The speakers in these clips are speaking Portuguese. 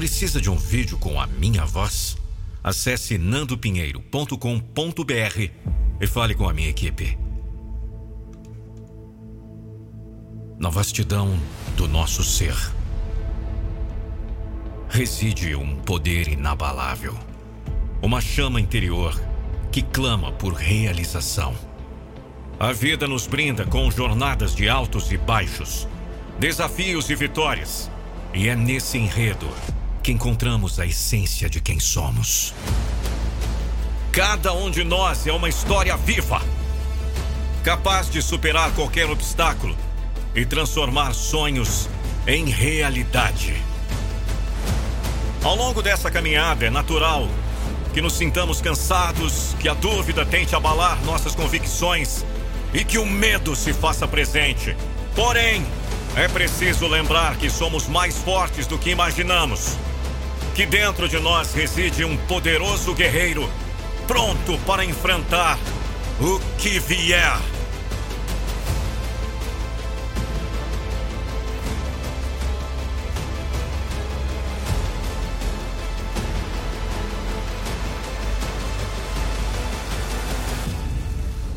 Precisa de um vídeo com a minha voz? Acesse nandopinheiro.com.br e fale com a minha equipe. Na vastidão do nosso ser reside um poder inabalável, uma chama interior que clama por realização. A vida nos brinda com jornadas de altos e baixos, desafios e vitórias, e é nesse enredo que encontramos a essência de quem somos. Cada um de nós é uma história viva, capaz de superar qualquer obstáculo e transformar sonhos em realidade. Ao longo dessa caminhada é natural que nos sintamos cansados, que a dúvida tente abalar nossas convicções e que o medo se faça presente. Porém, é preciso lembrar que somos mais fortes do que imaginamos. Que dentro de nós reside um poderoso guerreiro, pronto para enfrentar o que vier.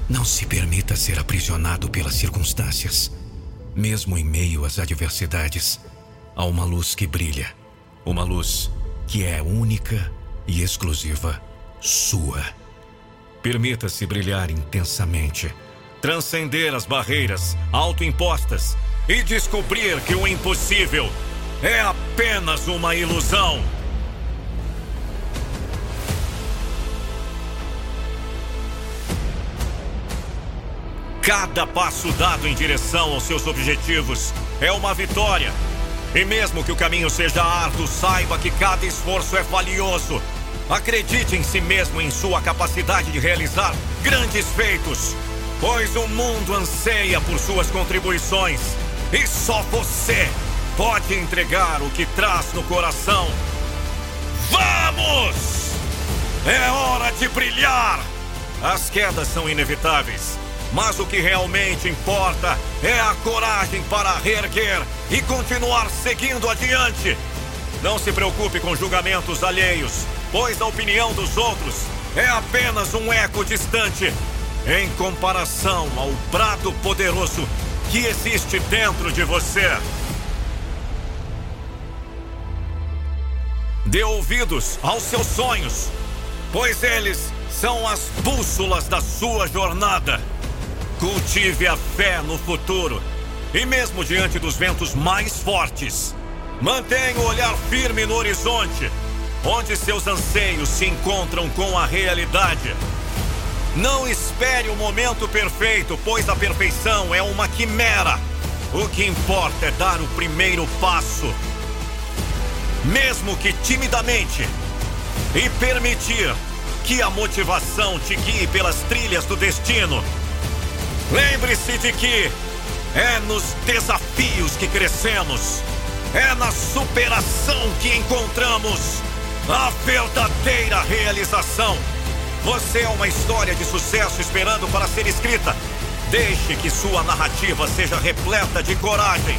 Não se permita ser aprisionado pelas circunstâncias. Mesmo em meio às adversidades, há uma luz que brilha. Uma luz que é única e exclusiva sua. Permita-se brilhar intensamente, transcender as barreiras autoimpostas e descobrir que o impossível é apenas uma ilusão. Cada passo dado em direção aos seus objetivos é uma vitória. E mesmo que o caminho seja árduo, saiba que cada esforço é valioso. Acredite em si mesmo e em sua capacidade de realizar grandes feitos, pois o mundo anseia por suas contribuições e só você pode entregar o que traz no coração. Vamos! É hora de brilhar! As quedas são inevitáveis mas o que realmente importa é a coragem para reerguer e continuar seguindo adiante. Não se preocupe com julgamentos alheios, pois a opinião dos outros é apenas um eco distante em comparação ao brado poderoso que existe dentro de você. Dê ouvidos aos seus sonhos, pois eles são as bússolas da sua jornada. Cultive a fé no futuro. E mesmo diante dos ventos mais fortes, mantenha o olhar firme no horizonte, onde seus anseios se encontram com a realidade. Não espere o momento perfeito, pois a perfeição é uma quimera. O que importa é dar o primeiro passo, mesmo que timidamente, e permitir que a motivação te guie pelas trilhas do destino. Lembre-se de que é nos desafios que crescemos, é na superação que encontramos a verdadeira realização. Você é uma história de sucesso esperando para ser escrita. Deixe que sua narrativa seja repleta de coragem,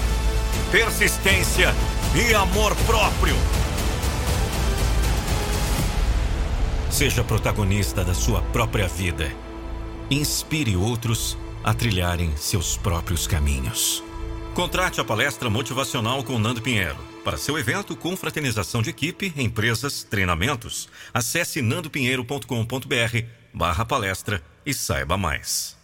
persistência e amor próprio. Seja protagonista da sua própria vida. Inspire outros a trilharem seus próprios caminhos. Contrate a palestra motivacional com Nando Pinheiro. Para seu evento com fraternização de equipe, empresas, treinamentos, acesse nandopinheiro.com.br barra palestra e saiba mais.